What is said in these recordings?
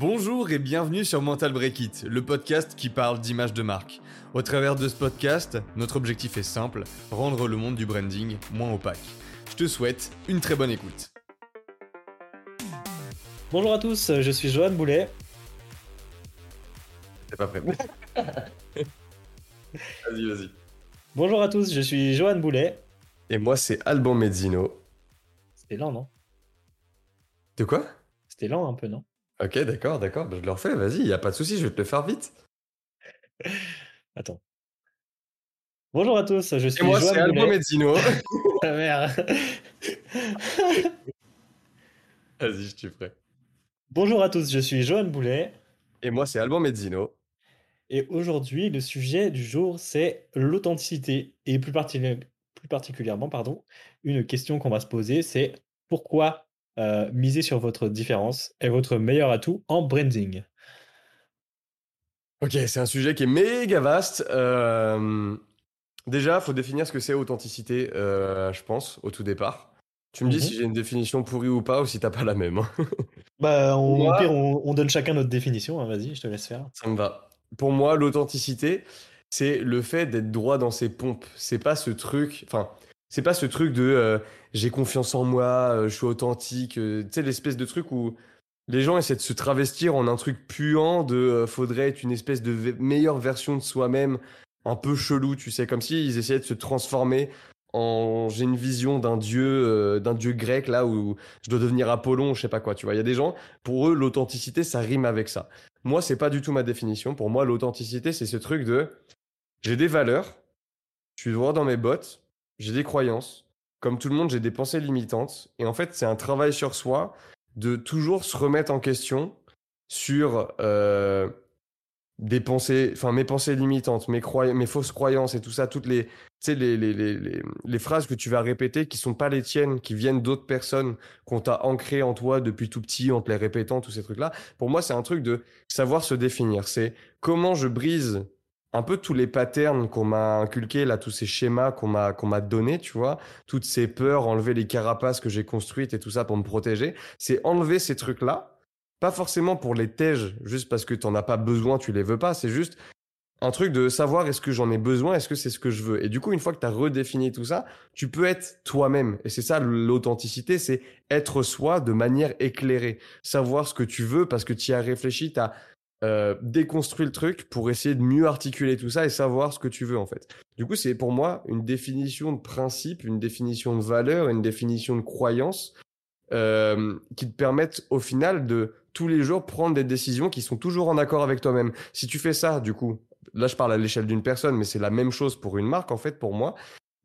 Bonjour et bienvenue sur Mental Break It, le podcast qui parle d'image de marque. Au travers de ce podcast, notre objectif est simple, rendre le monde du branding moins opaque. Je te souhaite une très bonne écoute. Bonjour à tous, je suis Johan Boulet. T'es pas prêt Vas-y, vas-y. Bonjour à tous, je suis Johan Boulet. Et moi, c'est Alban Mezzino. C'était lent, non? De quoi? C'était lent un peu, non? Ok, d'accord, d'accord. Bah, je le refais, vas-y, y a pas de souci, je vais te le faire vite. Attends. Bonjour à tous, je suis Et moi, c'est Alban Boulet. Mezzino. Ah, merde. vas-y, je suis prêt. Bonjour à tous, je suis Johan Boulet. Et moi, c'est Alban Mezzino. Et aujourd'hui, le sujet du jour, c'est l'authenticité. Et plus, plus particulièrement, pardon, une question qu'on va se poser, c'est pourquoi euh, miser sur votre différence est votre meilleur atout en branding Ok, c'est un sujet qui est méga vaste. Euh, déjà, faut définir ce que c'est authenticité, euh, je pense, au tout départ. Tu me dis Mhm. si j'ai une définition pourrie ou pas, ou si t'as pas la même. hein. Bah, on, Moi- au pire, on, on donne chacun notre définition. hein, Vas-y, je te laisse faire. Ça me va. Pour moi, l'authenticité, c'est le fait d'être droit dans ses pompes. C'est pas ce truc, enfin, c'est pas ce truc de euh, j'ai confiance en moi, euh, je suis authentique. euh, tu sais, l'espèce de truc où les gens essaient de se travestir en un truc puant de faudrait être une espèce de meilleure version de soi-même, un peu chelou, tu sais, comme s'ils essayaient de se transformer en j'ai une vision d'un dieu d'un dieu grec là où je dois devenir Apollon, je sais pas quoi, tu vois. Il y a des gens pour eux l'authenticité ça rime avec ça. Moi, c'est pas du tout ma définition. Pour moi, l'authenticité, c'est ce truc de j'ai des valeurs, je suis droit dans mes bottes, j'ai des croyances. Comme tout le monde, j'ai des pensées limitantes. Et en fait, c'est un travail sur soi de toujours se remettre en question sur euh, des pensées, enfin mes pensées limitantes, mes, mes fausses croyances et tout ça, toutes les, les, les, les, les, phrases que tu vas répéter qui sont pas les tiennes, qui viennent d'autres personnes qu'on t'a ancrées en toi depuis tout petit en te les répétant, tous ces trucs-là. Pour moi, c'est un truc de savoir se définir. C'est comment je brise un peu tous les patterns qu'on m'a inculqués, là, tous ces schémas qu'on m'a qu'on m'a donnés, tu vois, toutes ces peurs, enlever les carapaces que j'ai construites et tout ça pour me protéger. C'est enlever ces trucs-là, pas forcément pour les tèges, juste parce que t'en as pas besoin, tu les veux pas. C'est juste un truc de savoir est-ce que j'en ai besoin, est-ce que c'est ce que je veux. Et du coup, une fois que tu as redéfini tout ça, tu peux être toi-même. Et c'est ça l'authenticité, c'est être soi de manière éclairée. Savoir ce que tu veux parce que tu as réfléchi, tu as euh, le truc pour essayer de mieux articuler tout ça et savoir ce que tu veux en fait. Du coup, c'est pour moi une définition de principe, une définition de valeur, une définition de croyance euh, qui te permettent au final de tous les jours prendre des décisions qui sont toujours en accord avec toi-même. Si tu fais ça, du coup, là je parle à l'échelle d'une personne, mais c'est la même chose pour une marque en fait pour moi.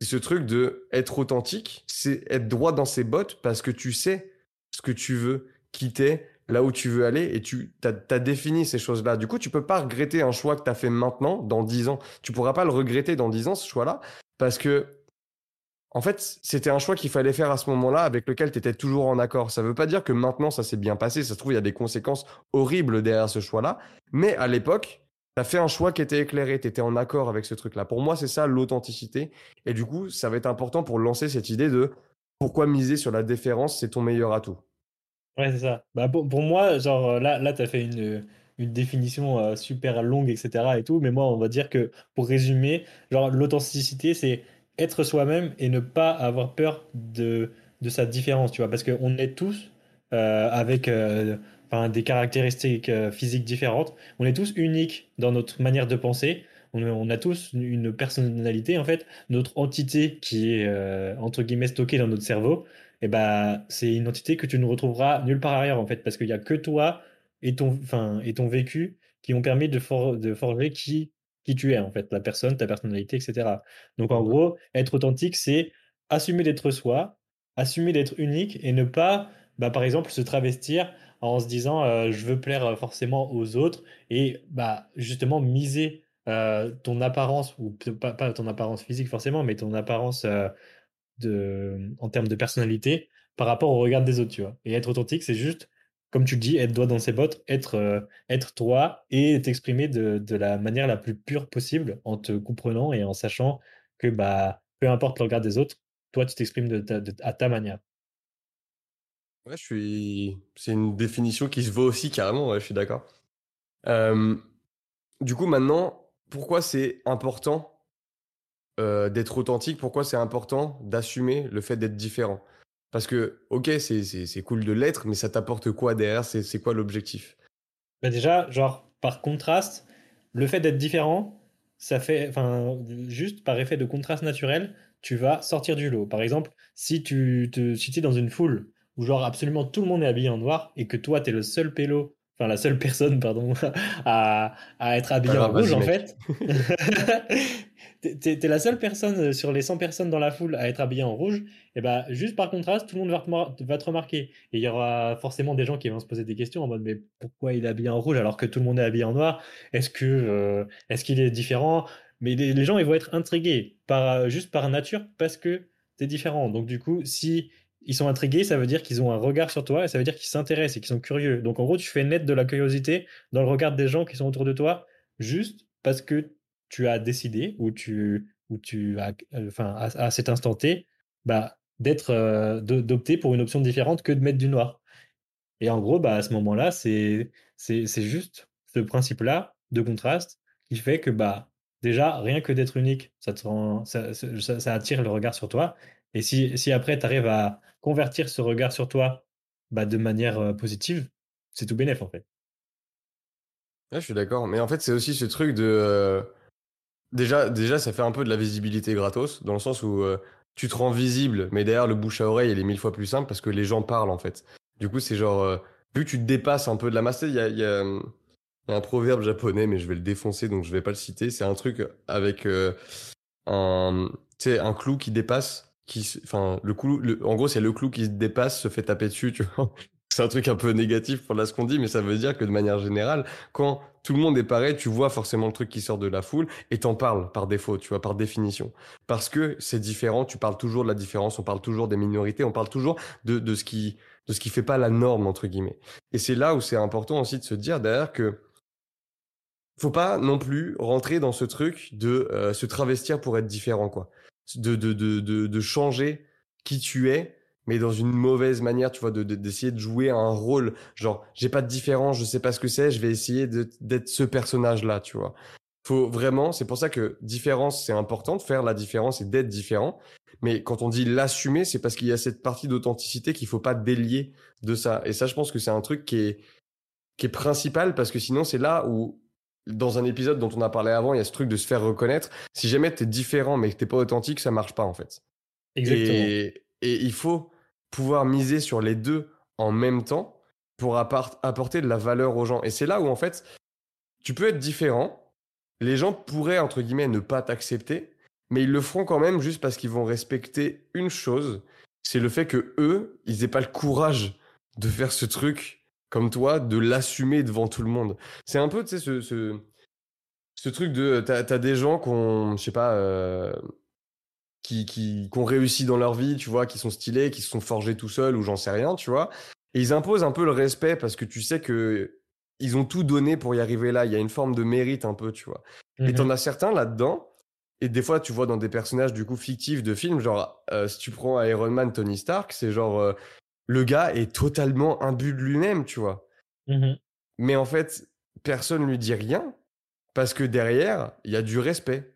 C'est ce truc de être authentique, c'est être droit dans ses bottes parce que tu sais ce que tu veux quitter là où tu veux aller et tu as, défini ces choses-là. Du coup, tu peux pas regretter un choix que tu as fait maintenant, dans 10 ans. Tu pourras pas le regretter dans 10 ans, ce choix-là, parce que, en fait, c'était un choix qu'il fallait faire à ce moment-là avec lequel tu étais toujours en accord. Ça veut pas dire que maintenant ça s'est bien passé. Ça se trouve, il y a des conséquences horribles derrière ce choix-là. Mais à l'époque, tu as fait un choix qui était éclairé. Tu étais en accord avec ce truc-là. Pour moi, c'est ça l'authenticité. Et du coup, ça va être important pour lancer cette idée de pourquoi miser sur la déférence, c'est ton meilleur atout. Ouais, c'est ça. Bah, pour, moi, genre euh, là, là tu as fait une, une définition euh, super longue, etc. et tout, mais moi, on va dire que pour résumer, genre l'authenticité, c'est être soi-même et ne pas avoir peur de, de sa différence, tu vois, parce qu'on est tous euh, avec des caractéristiques physiques différentes, on est tous uniques dans notre manière de penser. On, on a tous une personnalité, en fait, notre entité qui est, entre guillemets, stockée dans notre cerveau et bah, c'est une entité que tu ne retrouveras nulle part ailleurs en fait, parce qu'il n'y a que toi et ton, enfin, et ton vécu qui ont permis de, for de forger qui, qui tu es en fait, la personne, ta personnalité, etc. Donc en gros, être authentique, c'est assumer d'être soi, assumer d'être unique et ne pas, bah, par exemple, se travestir en se disant euh, je veux plaire forcément aux autres et bah, justement miser euh, ton apparence, ou pas, pas ton apparence physique forcément, mais ton apparence euh, de, en termes de personnalité par rapport au regard des autres. Et être authentique, c'est juste, comme tu le dis, être droit dans ses bottes, être, euh, être toi et t'exprimer de, de la manière la plus pure possible en te comprenant et en sachant que bah, peu importe le regard des autres, toi, tu t'exprimes de ta- de- à ta manière. Ouais, je suis. C'est une définition qui se vaut aussi carrément, je suis d'accord. Euh, du coup, maintenant, pourquoi c'est important euh, d'être authentique? Pourquoi c'est important d'assumer le fait d'être différent? Parce que, ok, c'est cool de l'être, mais ça t'apporte quoi derrière? C'est quoi l'objectif? Bah déjà, genre, par contraste, le fait d'être différent, ça fait, enfin, juste par effet de contraste naturel, tu vas sortir du lot. Par exemple, si tu te, si es dans une foule où, genre, absolument tout le monde est habillé en noir et que toi, tu es le seul pélo, enfin, la seule personne, pardon, à, à être habillé en rouge, en fait, t'es, t'es- t'es la seule personne euh, sur les 100 personnes dans la foule à être habillée en rouge, et bah, juste par contraste, tout le monde va te, va te remarquer. Et il y aura forcément des gens qui vont se poser des questions en mode mais pourquoi il est habillé en rouge alors que tout le monde est habillé en noir? Est-ce que euh, est-ce qu'il est différent? Mais les, les gens ils vont être intrigués par euh, juste par nature parce que t'es différent. Donc du coup, si ils sont intrigués, ça veut dire qu'ils ont un regard sur toi et ça veut dire qu'ils s'intéressent et qu'ils sont curieux. Donc en gros, tu fais naître de la curiosité dans le regard des gens qui sont autour de toi juste parce que tu as décidé ou tu ou tu as euh, enfin à, cet instant T bah d'être euh, d'opter pour une option différente que de mettre du noir. Et en gros, bah, à ce moment-là, c'est c'est juste ce principe-là de contraste qui fait que bah déjà rien que d'être unique, ça attire le regard sur toi. Et si après tu arrives à convertir ce regard sur toi bah, de manière positive, c'est tout bénef en fait. Je suis d'accord. Mais en fait, c'est aussi ce truc de. Déjà, déjà, ça fait un peu de la visibilité gratos, dans le sens où tu te rends visible, mais derrière, le bouche à oreille, il est mille fois plus simple parce que les gens parlent, en fait. Du coup, c'est genre. vu que tu te dépasses un peu de la masse, il y a, un proverbe japonais, mais je vais le défoncer, donc je vais pas le citer. C'est un truc avec un, un clou qui dépasse. Enfin, le clou, en gros, c'est le clou qui se dépasse, se fait taper dessus, tu vois. C'est un truc un peu négatif pour là ce qu'on dit, mais ça veut dire que de manière générale, quand tout le monde est pareil, tu vois forcément le truc qui sort de la foule et t'en parles par défaut, tu vois, par définition. Parce que c'est différent, tu parles toujours de la différence, on parle toujours des minorités, on parle toujours de, de ce qui de ce qui fait pas la norme, entre guillemets. Et c'est là où c'est important aussi de se dire derrière que faut pas non plus rentrer dans ce truc de euh, se travestir pour être différent, quoi. De, de, de, de, changer qui tu es, mais dans une mauvaise manière, tu vois, de, de- d'essayer de jouer un rôle. Genre, j'ai pas de différence, je sais pas ce que c'est, je vais essayer d'être ce personnage-là, tu vois. Faut vraiment, c'est pour ça que différence, c'est important faire la différence et d'être différent. Mais quand on dit l'assumer, c'est parce qu'il y a cette partie d'authenticité qu'il faut pas délier de ça. Et ça, je pense que c'est un truc qui est, qui est principal parce que sinon, c'est là où, dans un épisode dont on a parlé avant, il y a ce truc de se faire reconnaître. Si jamais t'es différent mais que t'es pas authentique, ça marche pas, en fait. Exactement. Et, et il faut pouvoir miser sur les deux en même temps pour apporter de la valeur aux gens. Et c'est là où, en fait, tu peux être différent. Les gens pourraient, entre guillemets, ne pas t'accepter, mais ils le feront quand même juste parce qu'ils vont respecter une chose. C'est le fait que eux, ils aient pas le courage de faire ce truc comme toi, de l'assumer devant tout le monde. C'est un peu, tu sais, ce, ce, ce truc de, t'as, t'as des gens qui ont, je sais pas, euh, qui, qui, qui ont réussi dans leur vie, tu vois, qui sont stylés, qui se sont forgés tout seuls ou j'en sais rien, tu vois. Et ils imposent un peu le respect parce que tu sais que ils ont tout donné pour y arriver là. Il y a une forme de mérite un peu, tu vois. Et t'en Mhm. as certains là-dedans. Et des fois, tu vois dans des personnages du coup fictifs de films, genre euh, si tu prends Iron Man, Tony Stark, c'est genre euh, le gars est totalement imbu de lui-même, tu vois. Mhm. Mais en fait, personne lui dit rien parce que derrière, il y a du respect.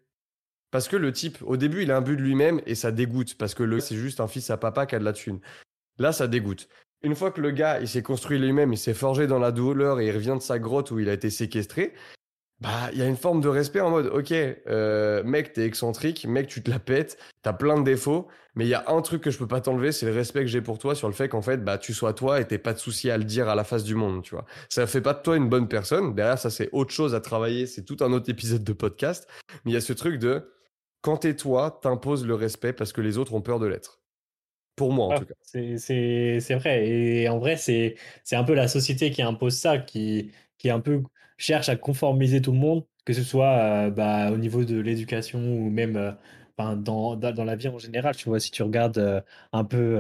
Parce que le type, au début, il a un but de lui-même et ça dégoûte parce que le c'est juste un fils à papa qui a de la thune. Là, ça dégoûte. Une fois que le gars, il s'est construit lui-même, il s'est forgé dans la douleur et il revient de sa grotte où il a été séquestré, bah, il y a une forme de respect en mode, ok, euh, mec, t'es excentrique, mec, tu te la pètes, t'as plein de défauts, mais il y a un truc que je peux pas t'enlever, c'est le respect que j'ai pour toi sur le fait qu'en fait, bah, tu sois toi et t'aies pas de souci à le dire à la face du monde, tu vois. Ça fait pas de toi une bonne personne. Derrière, ça, c'est autre chose à travailler, c'est tout un autre épisode de podcast. Mais il y a ce truc de, quand t'es toi, t'imposes le respect parce que les autres ont peur de l'être. Pour moi, en Ah, tout cas. c'est c'est- c'est vrai. Et en vrai, c'est c'est un peu la société qui impose ça, qui, qui un peu cherche à conformiser tout le monde, que ce soit euh, bah, au niveau de l'éducation ou même euh, dans, dans, la vie en général. Tu vois, si tu regardes euh, un peu,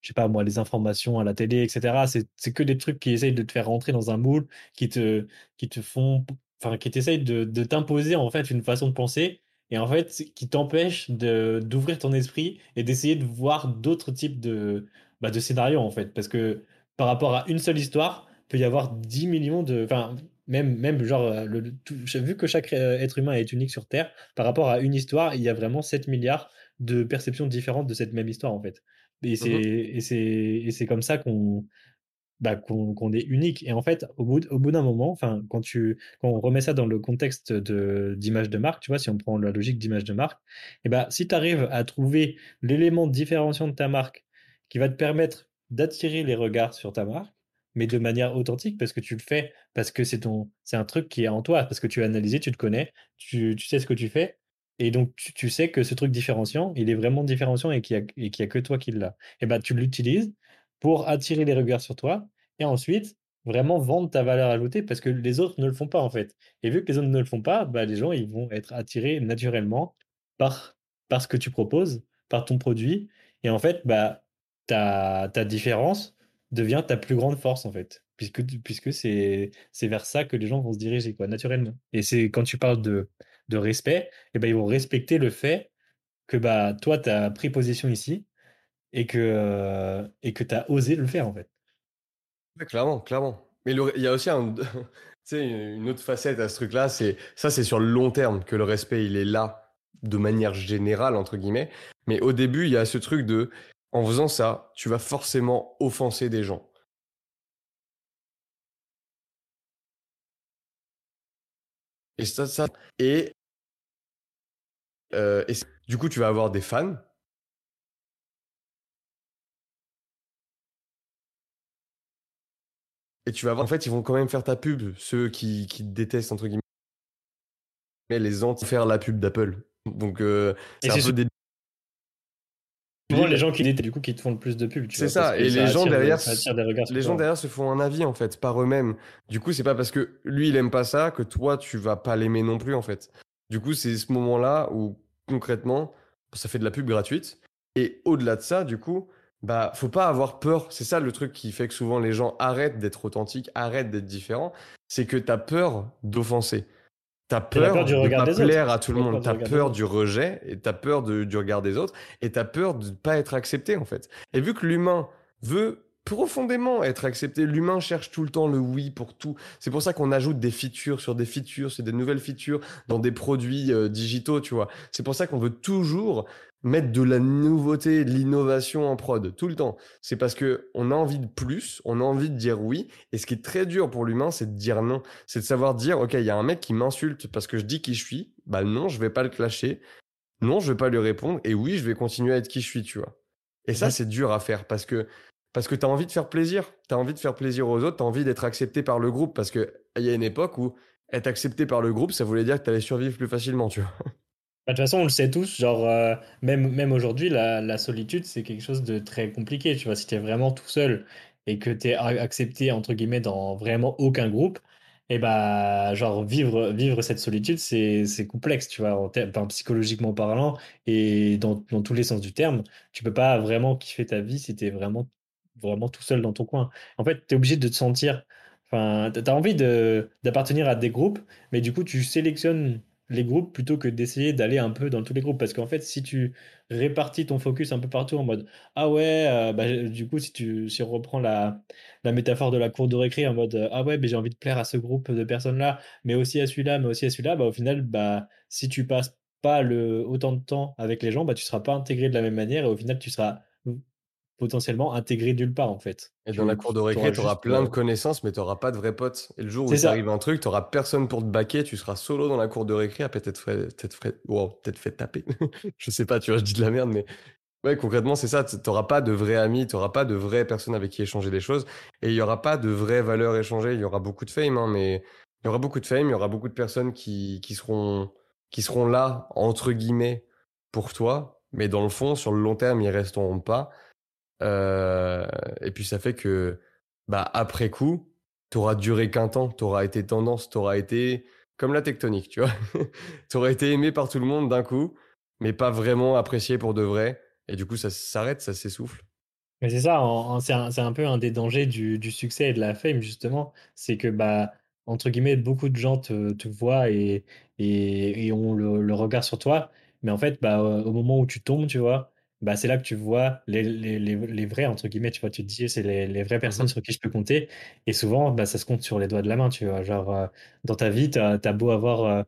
je sais pas moi, les informations à la télé, etc., c'est que des trucs qui essayent de te faire rentrer dans un moule, qui te, qui te font, enfin, qui t'essayent de, de t'imposer en fait une façon de penser et en fait, qui t'empêche d'ouvrir ton esprit et d'essayer de voir d'autres types de, bah, de scénario, en fait. Parce que par rapport à une seule histoire, peut y avoir 10 millions de. Enfin, même, même genre, euh, le, tout- vu que chaque euh, être humain est unique sur Terre, par rapport à une histoire, il y a vraiment 7 milliards de perceptions différentes de cette même histoire, en fait. Et c'est Mhm. et c'est comme ça qu'on bah, qu'on qu'on est unique. Et en fait, au bout, au bout d'un moment, enfin, quand tu, quand on remet ça dans le contexte d'image de marque, tu vois, si on prend la logique d'image de marque, et ben, si tu arrives à trouver l'élément différenciant de ta marque qui va te permettre d'attirer les regards sur ta marque, mais de manière authentique, parce que tu le fais, parce que c'est ton, c'est un truc qui est en toi, parce que tu as analysé, tu te connais, tu, tu sais ce que tu fais, et donc tu, tu sais que ce truc différenciant, il est vraiment différenciant et qu'il y a, y a que toi qui l'a. Et ben, tu l'utilises pour attirer les regards sur toi et ensuite, vraiment vendre ta valeur ajoutée parce que les autres ne le font pas en fait. Et vu que les autres ne le font pas, bah, les gens ils vont être attirés naturellement par, par ce que tu proposes, par ton produit. Et en fait, bah, ta, ta différence devient ta plus grande force en fait. Puisque, puisque c'est, c'est vers ça que les gens vont se diriger, quoi, naturellement. Et c'est quand tu parles de, de respect, et ben, ils vont respecter le fait que bah, toi, tu as pris position ici et que, et que tu as osé le faire en fait. Clairement, clairement. Mais il y a aussi une autre facette à ce truc-là, c'est ça, c'est sur le long terme que le respect, il est là de manière générale, entre guillemets. Mais au début, il y a ce truc de, en faisant ça, tu vas forcément offenser des gens. Et ça, ça, et, euh, et du coup, tu vas avoir des fans. Et tu vas voir, en fait, ils vont quand même faire ta pub, ceux qui, qui te détestent, entre guillemets, les anti faire la pub d'Apple. Donc, euh, c'est un peu souvent les gens qui détestent, du coup, qui te font le plus de pub, tu C'est ça, et ça les gens derrière, des regards les gens derrière se font un avis en fait par eux-mêmes. Du coup, c'est pas parce que lui il aime pas ça que toi tu vas pas l'aimer non plus en fait. Du coup, c'est ce moment-là où concrètement, ça fait de la pub gratuite. Et au-delà de ça, du coup, bah faut pas avoir peur. C'est ça le truc qui fait que souvent les gens arrêtent d'être authentiques, arrêtent d'être différents. C'est que t'as peur d'offenser. T'as peur peur du de pas des autres. plaire à tout le peur monde. T'as peur autres. du rejet et t'as peur de- du regard des autres et t'as peur de ne pas être accepté en fait. Et vu que l'humain veut profondément être accepté, l'humain cherche tout le temps le oui pour tout. C'est pour ça qu'on ajoute des features sur des features, sur des nouvelles features dans des produits euh, digitaux, tu vois. C'est pour ça qu'on veut toujours mettre de la nouveauté, de l'innovation en prod tout le temps. C'est parce que on a envie de plus, on a envie de dire oui. Et ce qui est très dur pour l'humain, c'est de dire non. C'est de savoir dire, ok, il y a un mec qui m'insulte parce que je dis qui je suis. Bah non, je vais pas le clasher. Non, je vais pas lui répondre. Et oui, je vais continuer à être qui je suis, tu vois. Et ça, c'est dur à faire parce que parce que t'as envie de faire plaisir. T'as envie de faire plaisir aux autres. T'as envie d'être accepté par le groupe parce que il y a une époque où être accepté par le groupe, ça voulait dire que t'allais survivre plus facilement, tu vois. Bah, De toute façon, on le sait tous, genre, euh, même, même aujourd'hui, la, la solitude, c'est quelque chose de très compliqué, tu vois. Si tu es vraiment tout seul et que tu es accepté, entre guillemets, dans vraiment aucun groupe, et bah, genre, vivre, vivre cette solitude, c'est, complexe, tu vois, en enfin, psychologiquement parlant et dans, dans tous les sens du terme. Tu peux pas vraiment kiffer ta vie si tu es vraiment, vraiment tout seul dans ton coin. En fait, tu es obligé de te sentir, enfin, tu as envie de, d'appartenir à des groupes, mais du coup, tu sélectionnes les groupes plutôt que d'essayer d'aller un peu dans tous les groupes. Parce qu'en fait, si tu répartis ton focus un peu partout en mode Ah ouais, euh, bah, du coup, si tu si on la, métaphore de la cour de récré en mode Ah ouais, mais j'ai envie de plaire à ce groupe de personnes-là, mais aussi à celui-là, mais aussi à celui-là, bah, au final, bah, si tu passes pas le, autant de temps avec les gens, bah, tu seras pas intégré de la même manière et au final, tu seras potentiellement intégré nulle part en fait. Et dans la Tu, cour tu de récré, auras t'auras juste. plein de euh, connaissances, mais t'auras pas de vrais potes. Et le jour où t'arrive ça. un truc, t'auras personne pour te baquer, tu seras solo dans la cour de récré, à peut-être fait, fait, wow, fait taper. je sais pas, tu vois, je dis de la merde, mais ouais, concrètement, c'est ça. T'auras pas de vrais amis, t'auras pas de vraies personnes avec qui échanger des choses, et il y aura pas de vraies valeurs échangées. Il y aura beaucoup de fame, hein, mais il y aura beaucoup de fame, il y aura beaucoup de personnes qui, qui seront, qui seront là, entre guillemets, pour toi, mais dans le fond, sur le long terme, ils resteront pas. Euh, et puis ça fait que, bah, après coup, t'auras duré qu'un temps, t'auras été tendance, t'auras été comme la tectonique, tu vois. t'auras été aimé par tout le monde d'un coup, mais pas vraiment apprécié pour de vrai. Et du coup, ça s'arrête, ça s'essouffle. Mais c'est ça, c'est un, peu un des dangers du, succès et de la fame, justement. C'est que, bah, entre guillemets, beaucoup de gens te, voient et, et, ont le, le regard sur toi. Mais en fait, bah, au moment où tu tombes, tu vois, bah, c'est là que tu vois les, les, les, les vrais, entre guillemets, tu vois, tu te dis, c'est les, les vraies personnes Mhm. sur qui je peux compter. Et souvent, bah, ça se compte sur les doigts de la main, tu vois. Genre, euh, dans ta vie, t'as, t'as beau avoir, euh,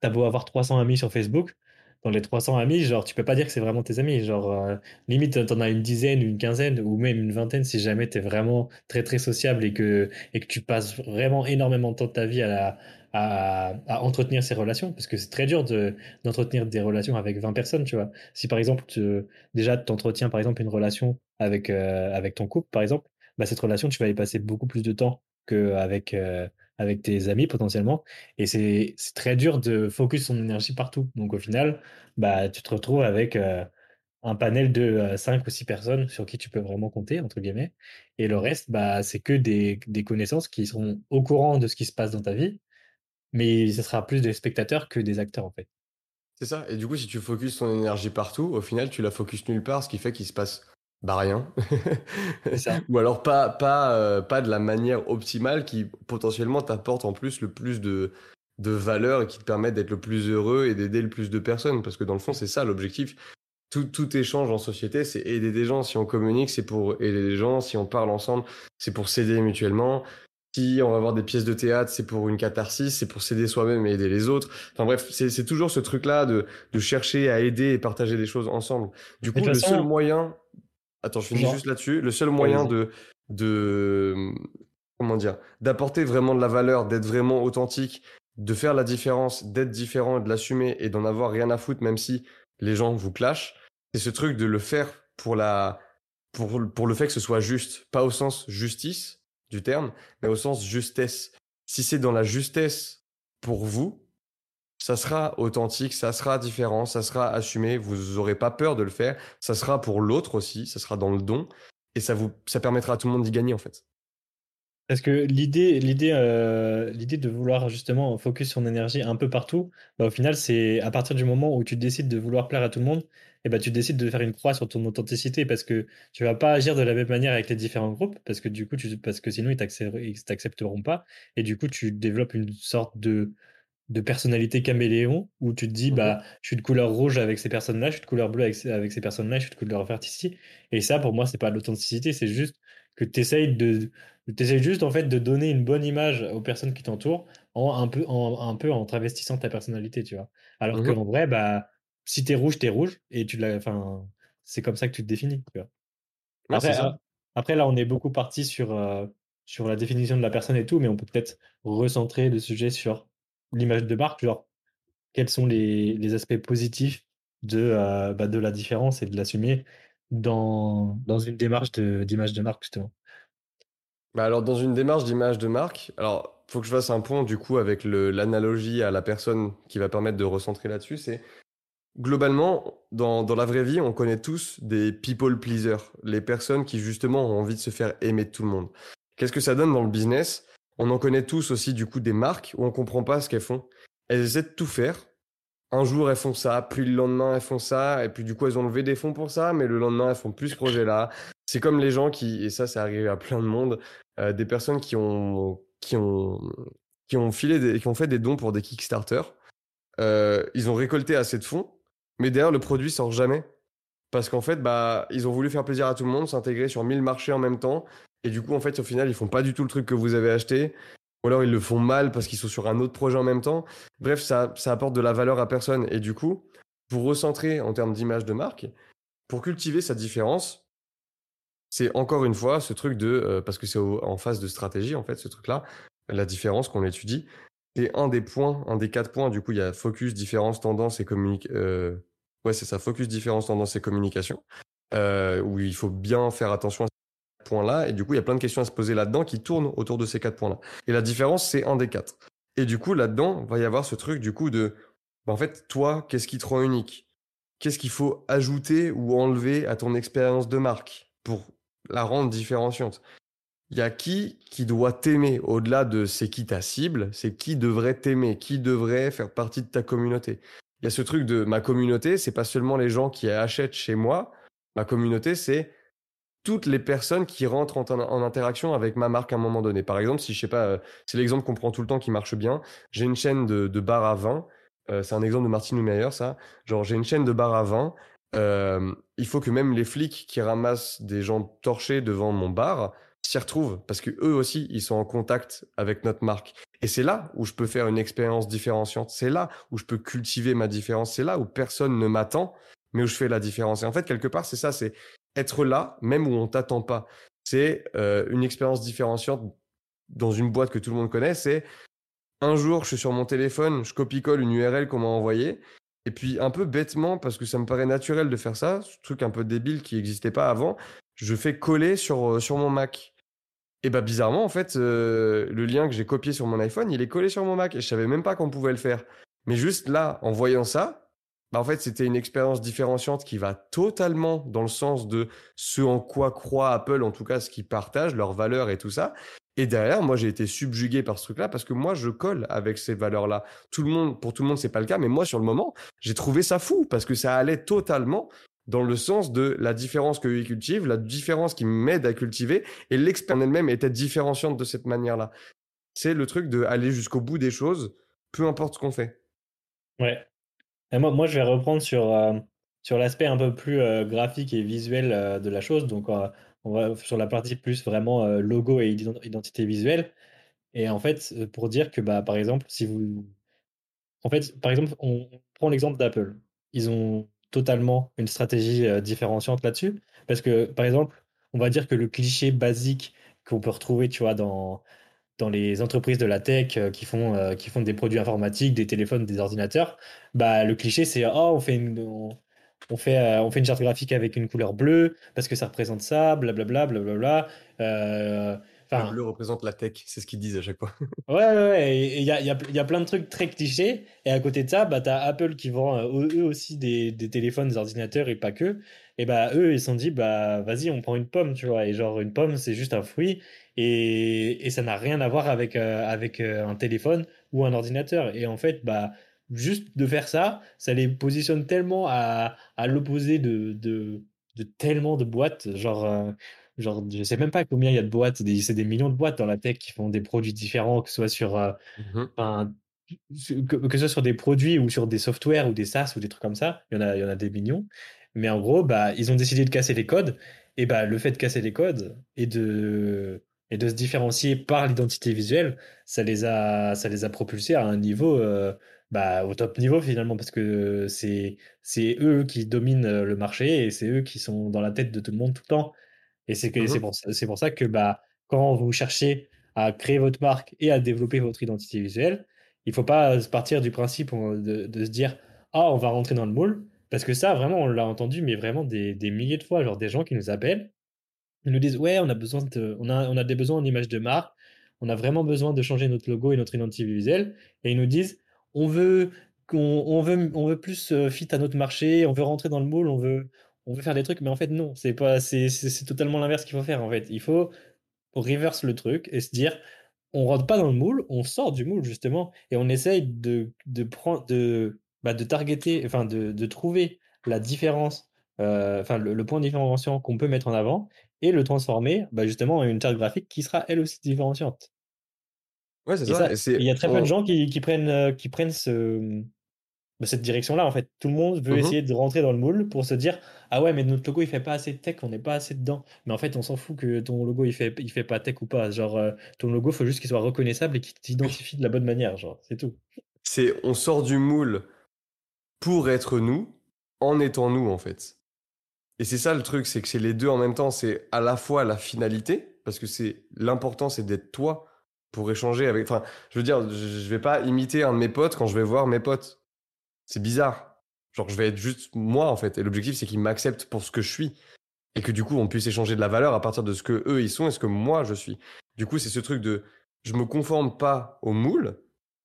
t'as beau avoir 300 amis sur Facebook, dans les 300 amis, genre, tu peux pas dire que c'est vraiment tes amis. Genre, euh, limite, t'en as une dizaine, une quinzaine, ou même une vingtaine si jamais t'es vraiment très, très sociable et que, tu passes vraiment énormément de temps de ta vie à, à, entretenir ces relations. Parce que c'est très dur de, d'entretenir des relations avec 20 personnes, tu. Si par exemple, tu, déjà, t'entretiens par exemple une relation avec, euh, avec ton couple, par exemple, bah, cette relation, tu vas y passer beaucoup plus de temps qu'avec euh, avec tes amis potentiellement. Et c'est très dur de focus son énergie partout. Donc au final, bah, tu te retrouves avec euh, un panel de euh, 5 ou 6 personnes sur qui tu peux vraiment compter, entre guillemets. Et le reste, bah, c'est que des, des connaissances qui seront au courant de ce qui se passe dans ta vie, mais ce sera plus des spectateurs que des acteurs, en fait. C'est ça. Et du coup, si tu focuses ton énergie partout, au final, tu la focuses nulle part, ce qui fait qu'il se passe bah rien. Ça. Ou alors pas, pas, euh, pas de la manière optimale qui potentiellement t'apporte en plus le plus de, de valeur et qui te permet d'être le plus heureux et d'aider le plus de personnes. Parce que dans le fond, c'est ça l'objectif. Tout, tout échange en société, c'est aider des gens. Si on communique, c'est pour aider les gens. Si on parle ensemble, c'est pour s'aider mutuellement. Si on va voir des pièces de théâtre, c'est pour une catharsis, c'est pour s'aider soi-même et aider les autres. Enfin bref, c'est c'est toujours ce truc-là de, de chercher à aider et partager des choses ensemble. Du coup, le seul moyen, attends, je finis genre, juste là-dessus, le seul moyen de, de, comment dire, d'apporter vraiment de la valeur, d'être vraiment authentique, de faire la différence, d'être différent, de l'assumer et d'en avoir rien à foutre, même si les gens vous clashent, c'est ce truc de le faire pour la, pour, pour le fait que ce soit juste, pas au sens justice du terme, mais au sens justesse. Si c'est dans la justesse pour vous, ça sera authentique, ça sera différent, ça sera assumé, vous n'aurez pas peur de le faire, ça sera pour l'autre aussi, ça sera dans le don, et ça, vous, ça permettra à tout le monde d'y gagner en fait. Parce que l'idée, l'idée, euh, l'idée de vouloir justement focus son énergie un peu partout, bah, au final, c'est à partir du moment où tu décides de vouloir plaire à tout le monde, et bah, tu décides de faire une croix sur ton authenticité parce que tu vas pas agir de la même manière avec les différents groupes, parce que du coup, tu, parce que sinon, ils t'accepteront pas, et du coup, tu développes une sorte de, de personnalité caméléon où tu te dis Mhm. bah je suis de couleur rouge avec ces personnes-là, je suis de couleur bleue avec, ces- avec ces personnes-là, je suis de couleur verte ici. Et ça pour moi c'est pas de l'authenticité, c'est juste que tu essayes de t'essayes juste en fait de donner une bonne image aux personnes qui t'entourent en un peu en un peu en travestissant ta personnalité, tu vois. Alors Mhm. qu'en vrai bah si t'es rouge, t'es rouge et tu l'as enfin c'est comme ça que tu te définis, tu vois. Ouais, c'est Après, euh, ça. après, là, on est beaucoup parti sur, euh, sur la définition de la personne et tout, mais on peut peut-être recentrer le sujet sur l'image de marque, quels sont les, aspects positifs de, euh, bah, de la différence et de l'assumer dans, une démarche d'image de marque, justement? Bah alors, dans une démarche d'image de marque, alors, faut que je fasse un pont du coup avec l'analogie à la personne qui va permettre de recentrer là-dessus. C'est globalement, dans, dans la vraie vie, on connaît tous des people pleasers, les personnes qui justement ont envie de se faire aimer de tout le monde. Qu'est-ce que ça donne dans le business? On en connaît tous aussi du coup des marques où on comprend pas ce qu'elles font. Elles essaient de tout faire. Un jour elles font ça, puis le lendemain elles font ça, et puis du coup elles ont levé des fonds pour ça, mais le lendemain elles font plus ce projet-là. C'est comme les gens qui, et ça c'est arrivé à plein de monde, euh, des personnes qui ont, qui ont, qui ont filé des, qui ont fait des dons pour des Kickstarter. Euh, ils ont récolté assez de fonds, mais derrière le produit sort jamais. Parce qu'en fait, bah, ils ont voulu faire plaisir à tout le monde, s'intégrer sur 1000 marchés en même temps. Et du coup, en fait, au final, ils font pas du tout le truc que vous avez acheté. Ou alors, ils le font mal parce qu'ils sont sur un autre projet en même temps. Bref, ça, ça apporte de la valeur à personne. Et du coup, pour recentrer en termes d'image de marque, pour cultiver sa différence, c'est encore une fois ce truc de, euh, parce que c'est en phase de stratégie, en fait, ce truc-là, la différence qu'on étudie. C'est un des points, un des quatre points. Du coup, il y a focus, différence, tendance et communication. Euh... Ouais, c'est ça, focus, différence, tendance et communication. Euh, où il faut bien faire attention à points-là. Et du coup, il y a plein de questions à se poser là-dedans qui tournent autour de ces quatre points-là. Et la différence, c'est un des quatre. Et du coup, là-dedans, va y avoir ce truc, du coup, de, bah, en fait, toi, qu'est-ce qui te rend unique? Qu'est-ce qu'il faut ajouter ou enlever à ton expérience de marque pour la rendre différenciante? Il y a qui qui doit t'aimer au-delà de c'est qui ta cible, c'est qui devrait t'aimer, qui devrait faire partie de ta communauté. Il y a ce truc de ma communauté, c'est pas seulement les gens qui achètent chez moi. Ma communauté, c'est toutes les personnes qui rentrent en, interaction avec ma marque à un moment donné. Par exemple, si je sais pas, euh, c'est l'exemple qu'on prend tout le temps qui marche bien. J'ai une chaîne de, bar à vin. euh, c'est un exemple de Martin Meyer, ça. Genre, j'ai une chaîne de bar à vin. euh, il faut que même les flics qui ramassent des gens torchés devant mon bar s'y retrouvent parce que eux aussi ils sont en contact avec notre marque et c'est là où je peux faire une expérience différenciante c'est là où je peux cultiver ma différence c'est là où personne ne m'attend mais où je fais la différence et en fait quelque part c'est ça c'est être là même où on t'attend pas c'est euh, une expérience différenciante dans une boîte que tout le monde connaît c'est un jour je suis sur mon téléphone je copie-colle une URL qu'on m'a envoyée et puis un peu bêtement, parce que ça me paraît naturel de faire ça, ce truc un peu débile qui n'existait pas avant, je fais coller sur, euh, sur mon Mac. Et bah bizarrement, en fait, euh, le lien que j'ai copié sur mon iPhone, il est collé sur mon Mac. Et je savais même pas qu'on pouvait le faire. Mais juste là, en voyant ça, bah en fait, c'était une expérience différenciante qui va totalement dans le sens de ce en quoi croit Apple, en tout cas ce qu'ils partagent, leurs valeurs et tout ça. Et derrière, moi, j'ai été subjugué par ce truc-là parce que moi, je colle avec ces valeurs-là. Tout le monde, pour tout le monde, c'est pas le cas, mais moi, sur le moment, j'ai trouvé ça fou parce que ça allait totalement dans le sens de la différence que cultivent, la différence qui m'aide à cultiver, et l'expérience elle-même était différenciante de cette manière-là. C'est le truc de aller jusqu'au bout des choses, peu importe ce qu'on fait. Ouais. Moi, moi, je vais reprendre sur, euh, sur l'aspect un peu plus euh, graphique et visuel euh, de la chose. Donc, on va sur la partie plus vraiment logo et identité visuelle. Et en fait, pour dire que, bah, par exemple, si vous. En fait, par exemple, on prend l'exemple d'Apple. Ils ont totalement une stratégie différenciante là-dessus. Parce que, par exemple, on va dire que le cliché basique qu'on peut retrouver, tu vois, dans, dans les entreprises de la tech qui, font, qui font des produits informatiques, des téléphones, des ordinateurs, bah, le cliché, c'est oh, on fait une, on fait, on fait une charte graphique avec une couleur bleue parce que ça représente ça, blablabla, blablabla. Euh, le bleu représente la tech, c'est ce qu'ils disent à chaque fois. ouais, ouais, ouais. Il y a, y, a, y a, plein de trucs très clichés. Et à côté de ça, bah, tu as Apple qui vend eux aussi des, des, téléphones, des ordinateurs et pas que. Et bah, eux, ils se sont dit, bah, vas-y, on prend une pomme, tu vois. Et genre, une pomme, c'est juste un fruit. Et, et ça n'a rien à voir avec, avec un téléphone ou un ordinateur. Et en fait, bah, juste de faire ça, ça les positionne tellement à, à l'opposé de, de, de, tellement de boîtes. Genre, euh, genre, je sais même pas combien il y a de boîtes, c'est des millions de boîtes dans la tech qui font des produits différents, que ce soit sur, euh, mmh que, que, ce soit sur des produits ou sur des softwares ou des SaaS ou des trucs comme ça. Il y en a, il y en a des millions. Mais en gros, bah, ils ont décidé de casser les codes. Et bah, le fait de casser les codes et de, et de se différencier par l'identité visuelle, ça les a, ça les a propulsés à un niveau euh, bah, au top niveau finalement, parce que c'est c'est eux qui dominent euh, le marché et c'est eux qui sont dans la tête de tout le monde tout le temps. Et c'est mmh c'est pour, pour ça que bah, quand vous cherchez à créer votre marque et à développer votre identité visuelle, il faut pas partir du principe de, de se dire ah on va rentrer dans le moule parce que ça vraiment on l'a entendu mais vraiment des, milliers de fois genre des gens qui nous appellent ils nous disent ouais on a besoin on a on a des besoins en image de marque on a vraiment besoin de changer notre logo et notre identité visuelle et ils nous disent on veut, on, veut, on veut plus euh, fit à notre marché, on veut rentrer dans le moule, on veut, on veut faire des trucs, mais en fait, non, c'est pas, c'est, totalement l'inverse qu'il faut faire, en fait. Il faut reverse le truc et se dire, on rentre pas dans le moule, on sort du moule, justement, et on essaye de, de prendre, de, bah, de targeter, enfin, de, de trouver la différence, euh, enfin, le, point différenciant qu'on peut mettre en avant et le transformer, bah, justement, en une charte graphique qui sera elle aussi différenciante. Ouais, c'est ça. Il y a très peu de gens qui, qui prennent, euh, qui prennent ce, bah, cette direction-là, en fait. Tout le monde veut mmh essayer de rentrer dans le moule pour se dire Ah ouais, mais notre logo, il fait pas assez de tech, on n'est pas assez dedans. Mais en fait, on s'en fout que ton logo, il fait, il fait pas tech ou pas. Genre, euh, ton logo, il faut juste qu'il soit reconnaissable et qu'il t'identifie de la bonne manière. Genre, c'est tout. C'est on sort du moule pour être nous, en étant nous, en fait. Et c'est ça le truc, c'est que c'est les deux en même temps. C'est à la fois la finalité, parce que c'est l'important, c'est d'être toi pour échanger avec. Enfin, je veux dire, je vais pas imiter un de mes potes quand je vais voir mes potes. C'est bizarre. Genre, je vais être juste moi, en fait. Et l'objectif, c'est qu'ils m'acceptent pour ce que je suis. Et que du coup, on puisse échanger de la valeur à partir de ce que eux, ils sont et ce que moi, je suis. Du coup, c'est ce truc de je me conforme pas au moule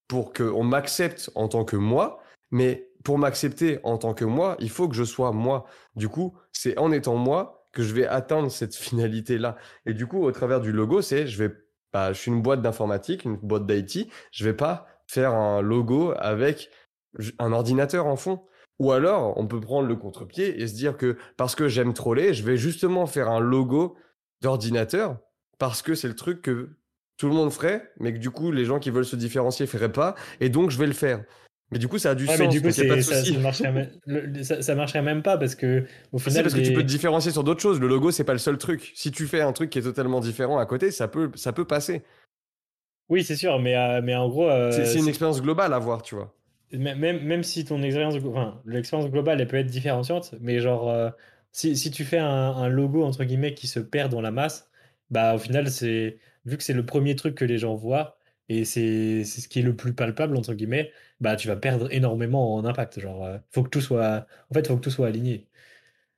pour qu'on m'accepte en tant que moi, mais pour m'accepter en tant que moi, il faut que je sois moi. Du coup, c'est en étant moi que je vais atteindre cette finalité-là. Et du coup, au travers du logo, c'est je vais je suis une boîte d'informatique, une boîte d'IT, je vais pas faire un logo avec un ordinateur en fond. Ou alors, on peut prendre le contre-pied et se dire que parce que j'aime troller, je vais justement faire un logo d'ordinateur parce que c'est le truc que tout le monde ferait, mais que du coup, les gens qui veulent se différencier feraient pas, et donc je vais le faire. Mais du coup, ça a du Ouais, sens, mais du coup, pas de ça, ça marcherait, même- le- ça, ça marcherait même pas parce que au final, parce que tu peux te différencier sur d'autres choses. Le logo, c'est pas le seul truc. Si tu fais un truc qui est totalement différent à côté, ça peut, ça peut passer. Oui, c'est sûr, mais, euh, mais en gros, C'est euh, c'est une expérience globale à voir, tu vois. même, même même si ton expérience, enfin, l'expérience globale, elle peut être différenciante, mais genre, euh, si, si tu fais un, un logo, entre guillemets, qui se perd dans la masse, bah au final, c'est, vu que c'est le premier truc que les gens voient, et c'est c'est ce qui est le plus palpable, entre guillemets, bah tu vas perdre énormément en impact. Genre, euh, faut que tout soit, en fait, faut que tout soit aligné.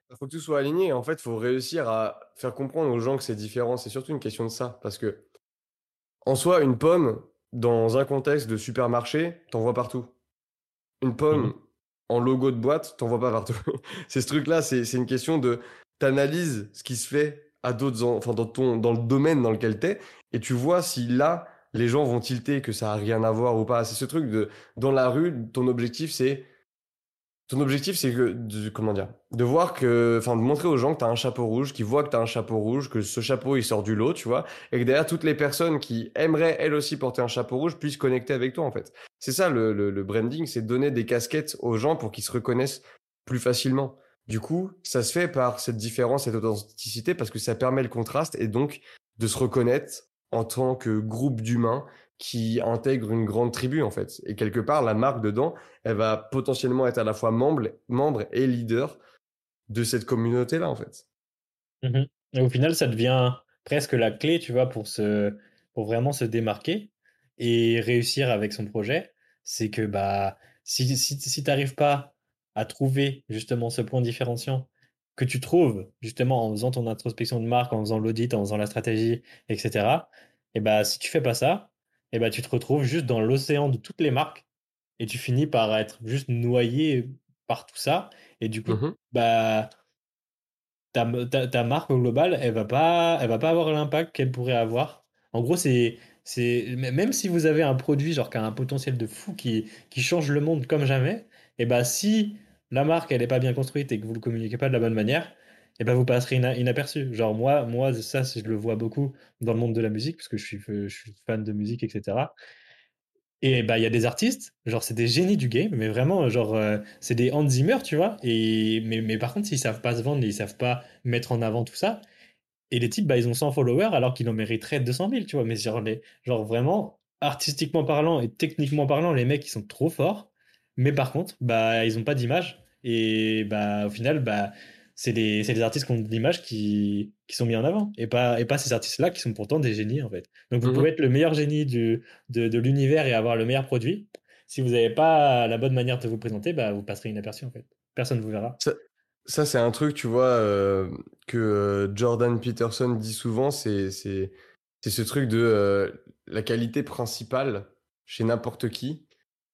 Il faut que tout soit aligné. En fait, il faut réussir à faire comprendre aux gens que c'est différent. C'est surtout une question de ça. Parce que, en soi, une pomme, dans un contexte de supermarché, t'en vois partout. Une pomme Mhm. en logo de boîte, t'en vois pas partout. c'est ce truc-là, c'est une question de t'analyses ce qui se fait à d'autres, en- enfin dans ton, dans le domaine dans lequel t'es, et tu vois si là les gens vont tilter que ça a rien à voir ou pas. C'est ce truc de dans la rue, ton objectif c'est ton objectif, c'est que, de, comment dire, de voir que, enfin, de montrer aux gens que tu as un chapeau rouge, qu'ils voient que tu as un chapeau rouge, que ce chapeau, il sort du lot, tu vois, et que derrière, toutes les personnes qui aimeraient, elles aussi, porter un chapeau rouge puissent connecter avec toi, en fait. C'est ça, le, le, le branding, c'est donner des casquettes aux gens pour qu'ils se reconnaissent plus facilement. Du coup, ça se fait par cette différence, cette authenticité, parce que ça permet le contraste et donc de se reconnaître en tant que groupe d'humains qui intègrent une grande tribu, en fait. Et quelque part, la marque dedans, elle va potentiellement être à la fois membre, membre et leader de cette communauté-là, en fait. Mhm. Et au final, ça devient presque la clé, tu vois, pour se, pour vraiment se démarquer et réussir avec son projet. C'est que bah, si, si, si tu n'arrives pas à trouver justement ce point différenciant que tu trouves justement en faisant ton introspection de marque, en faisant l'audit, en faisant la stratégie, etc. Et bah, si tu fais pas ça, et bah, tu te retrouves juste dans l'océan de toutes les marques et tu finis par être juste noyé par tout ça. Et du coup, Mhm. bah, ta, ta, ta marque au global, elle va pas, elle va pas avoir l'impact qu'elle pourrait avoir. En gros, c'est, c'est, même si vous avez un produit genre qui a un potentiel de fou qui, qui change le monde comme jamais, et ben si la marque elle est pas bien construite et que vous le communiquez pas de la bonne manière, et ben vous passerez ina- inaperçu. Genre moi, moi ça je le vois beaucoup dans le monde de la musique parce que je suis, je suis fan de musique, etc. Et bah, il y a des artistes, genre c'est des génies du game, mais vraiment, genre euh, c'est des Hans Zimmer, tu vois. Et, mais, par contre, s'ils savent pas se vendre, ils savent pas mettre en avant tout ça. Et les types, bah, ils ont 100 followers alors qu'ils en mériteraient 200 000, tu vois. Mais genre, les, genre vraiment, artistiquement parlant et techniquement parlant, les mecs, ils sont trop forts. Mais par contre, bah, ils ont pas d'image. Et bah, au final, bah, c'est des, c'est des artistes qui ont de l'image qui, qui sont mis en avant. Et pas, et pas ces artistes-là qui sont pourtant des génies, en fait. Donc, vous Mhm. pouvez être le meilleur génie du, de, de l'univers et avoir le meilleur produit. Si vous n'avez pas la bonne manière de vous présenter, bah, vous passerez inaperçu, en fait. Personne ne vous verra. Ça, ça, c'est un truc, tu vois, euh, que euh, Jordan Peterson dit souvent, c'est ce truc de euh, la qualité principale chez n'importe qui,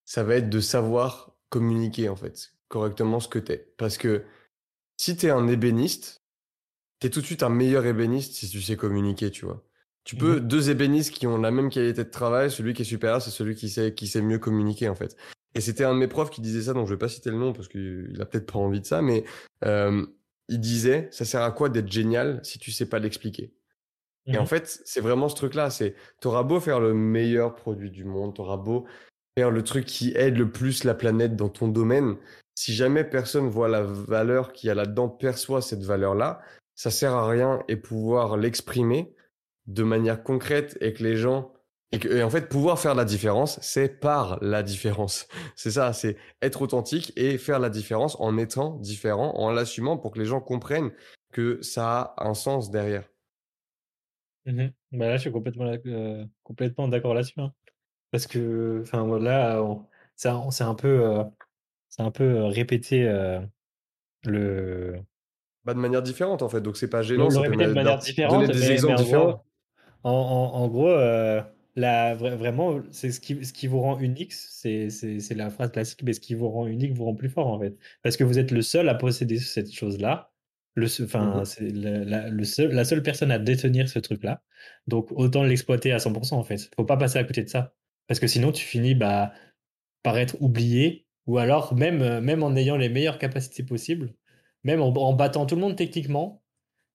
ça va être de savoir communiquer, en fait, correctement ce que t'es. Parce que si t'es un ébéniste, t'es tout de suite un meilleur ébéniste si tu sais communiquer, tu vois. Tu peux, deux ébénistes qui ont la même qualité de travail, celui qui est supérieur, c'est celui qui sait, qui sait mieux communiquer, en fait. Et c'était un de mes profs qui disait ça, donc je vais pas citer le nom parce qu'il a peut-être pas envie de ça, mais euh, il disait, ça sert à quoi d'être génial si tu sais pas l'expliquer? Et en Mhm. fait, c'est vraiment ce truc-là, c'est, t'auras beau faire le meilleur produit du monde, t'auras beau le truc qui aide le plus la planète dans ton domaine, si jamais personne voit la valeur qu'il y a là-dedans, perçoit cette valeur-là, ça sert à rien et pouvoir l'exprimer de manière concrète et que les gens et, en fait pouvoir faire la différence, c'est par la différence. C'est ça, c'est être authentique et faire la différence en étant différent, en l'assumant pour que les gens comprennent que ça a un sens derrière. Mhm. Bah là, je suis complètement, euh, complètement d'accord là-dessus. hein. Parce que, enfin, on, ça, on s'est un peu, euh, c'est un peu euh, répété euh, le, Bah, de manière différente en fait, donc c'est pas gênant, ça répéter de manière différente, des mais, mais exemples en gros, différents. en, en- en gros, euh, la, vra- vraiment, c'est ce qui, ce qui vous rend unique, c'est, c'est, c'est la phrase classique, mais ce qui vous rend unique vous rend plus fort en fait. Parce que vous êtes le seul à posséder cette chose-là. Le, se- enfin, c'est la, la- le seul, la seule personne à détenir ce truc-là. Donc autant l'exploiter à 100% en fait. Faut pas passer à côté de ça. Parce que sinon, tu finis bah, par être oublié, ou alors même, euh, même en ayant les meilleures capacités possibles, même en, en battant tout le monde techniquement,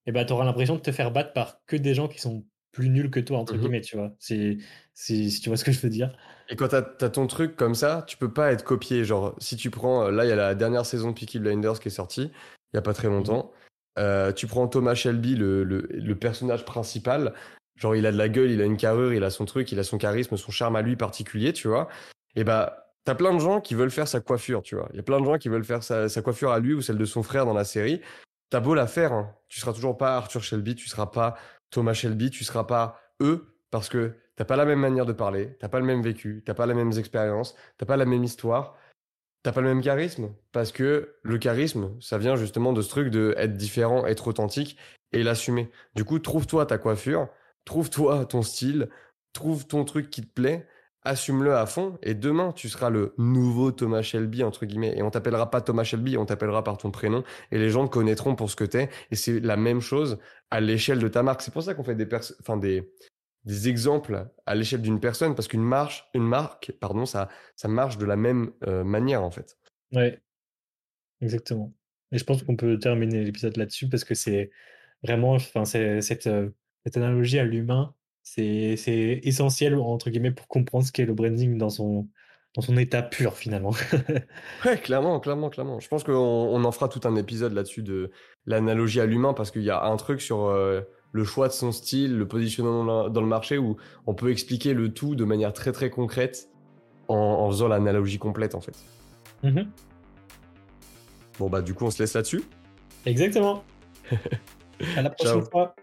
et bah, tu auras l'impression de te faire battre par que des gens qui sont plus nul que toi, entre Mmh guillemets, tu vois? C'est, si tu vois ce que je veux dire. Et quand t'as as ton truc comme ça, tu peux pas être copié. Genre, si tu prends, là, il y a la dernière saison de Peaky Blinders qui est sortie, il y a pas très longtemps. Euh, tu prends Thomas Shelby, le, le, le, personnage principal. Genre, il a de la gueule, il a une carrure, il a son truc, il a son charisme, son charme à lui particulier, tu vois. Et bah, t'as plein de gens qui veulent faire sa coiffure, tu vois. Il y a plein de gens qui veulent faire sa, coiffure à lui ou celle de son frère dans la série. T'as beau la faire, hein. tu seras toujours pas Arthur Shelby, tu seras pas Thomas Shelby, tu seras pas eux, parce que T'as pas la même manière de parler, t'as pas le même vécu, t'as pas les mêmes expériences, t'as pas la même histoire, t'as pas le même charisme. Parce que le charisme, ça vient justement de ce truc de être différent, être authentique et l'assumer. Du coup, trouve-toi ta coiffure, trouve-toi ton style, trouve ton truc qui te plaît, assume-le à fond et demain tu seras le nouveau Thomas Shelby entre guillemets et on t'appellera pas Thomas Shelby, on t'appellera par ton prénom et les gens te connaîtront pour ce que t'es et c'est la même chose à l'échelle de ta marque. C'est pour ça qu'on fait des enfin des des exemples à l'échelle d'une personne parce qu'une marche, une marque, pardon, ça, ça marche de la même euh, manière en fait. Ouais, exactement. Et je pense qu'on peut terminer l'épisode là-dessus parce que c'est vraiment, enfin, c'est, cette, euh, cette analogie à l'humain, c'est, essentiel entre guillemets pour comprendre ce qu'est le branding dans son, dans son état pur finalement. ouais, clairement, clairement, clairement. Je pense qu'on on en fera tout un épisode là-dessus de l'analogie à l'humain parce qu'il y a un truc sur euh, le choix de son style, le positionnement dans le marché, où on peut expliquer le tout de manière très très concrète en, faisant l'analogie complète en fait. Mhm. Bon bah du coup on se laisse là-dessus. Exactement. à la prochaine fois.